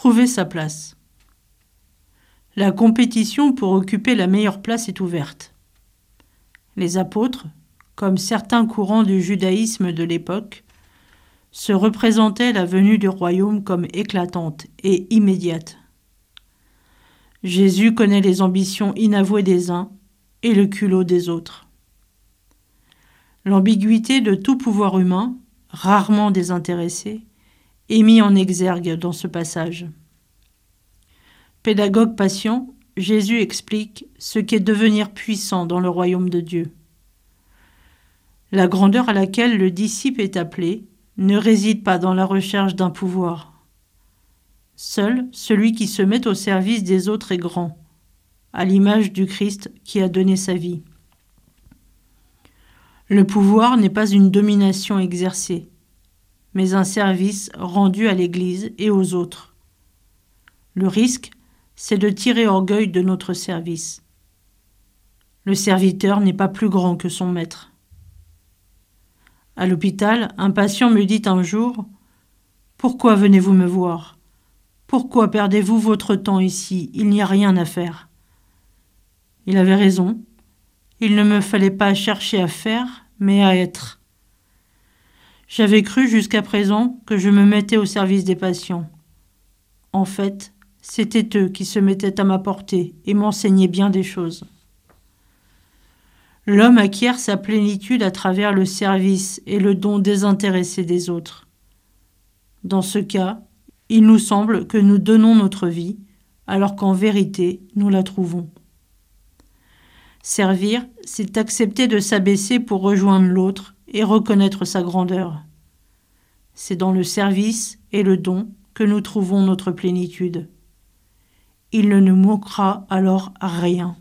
Trouver sa place. La compétition pour occuper la meilleure place est ouverte. Les apôtres, comme certains courants du judaïsme de l'époque, se représentaient la venue du royaume comme éclatante et immédiate. Jésus connaît les ambitions inavouées des uns et le culot des autres. L'ambiguïté de tout pouvoir humain, rarement désintéressé, est mis en exergue dans ce passage. Pédagogue patient, Jésus explique ce qu'est devenir puissant dans le royaume de Dieu. La grandeur à laquelle le disciple est appelé ne réside pas dans la recherche d'un pouvoir. Seul celui qui se met au service des autres est grand, à l'image du Christ qui a donné sa vie. Le pouvoir n'est pas une domination exercée, mais un service rendu à l'Église et aux autres. Le risque, c'est de tirer orgueil de notre service. Le serviteur n'est pas plus grand que son maître. À l'hôpital, un patient me dit un jour Pourquoi venez-vous me voir? Pourquoi perdez-vous votre temps ici? Il n'y a rien à faire. Il avait raison. Il ne me fallait pas chercher à faire, mais à être. J'avais cru jusqu'à présent que je me mettais au service des patients. En fait, c'étaient eux qui se mettaient à ma portée et m'enseignaient bien des choses. L'homme acquiert sa plénitude à travers le service et le don désintéressé des autres. Dans ce cas, il nous semble que nous donnons notre vie, alors qu'en vérité, nous la trouvons. Servir, c'est accepter de s'abaisser pour rejoindre l'autre et reconnaître sa grandeur. C'est dans le service et le don que nous trouvons notre plénitude. Il ne nous manquera alors rien.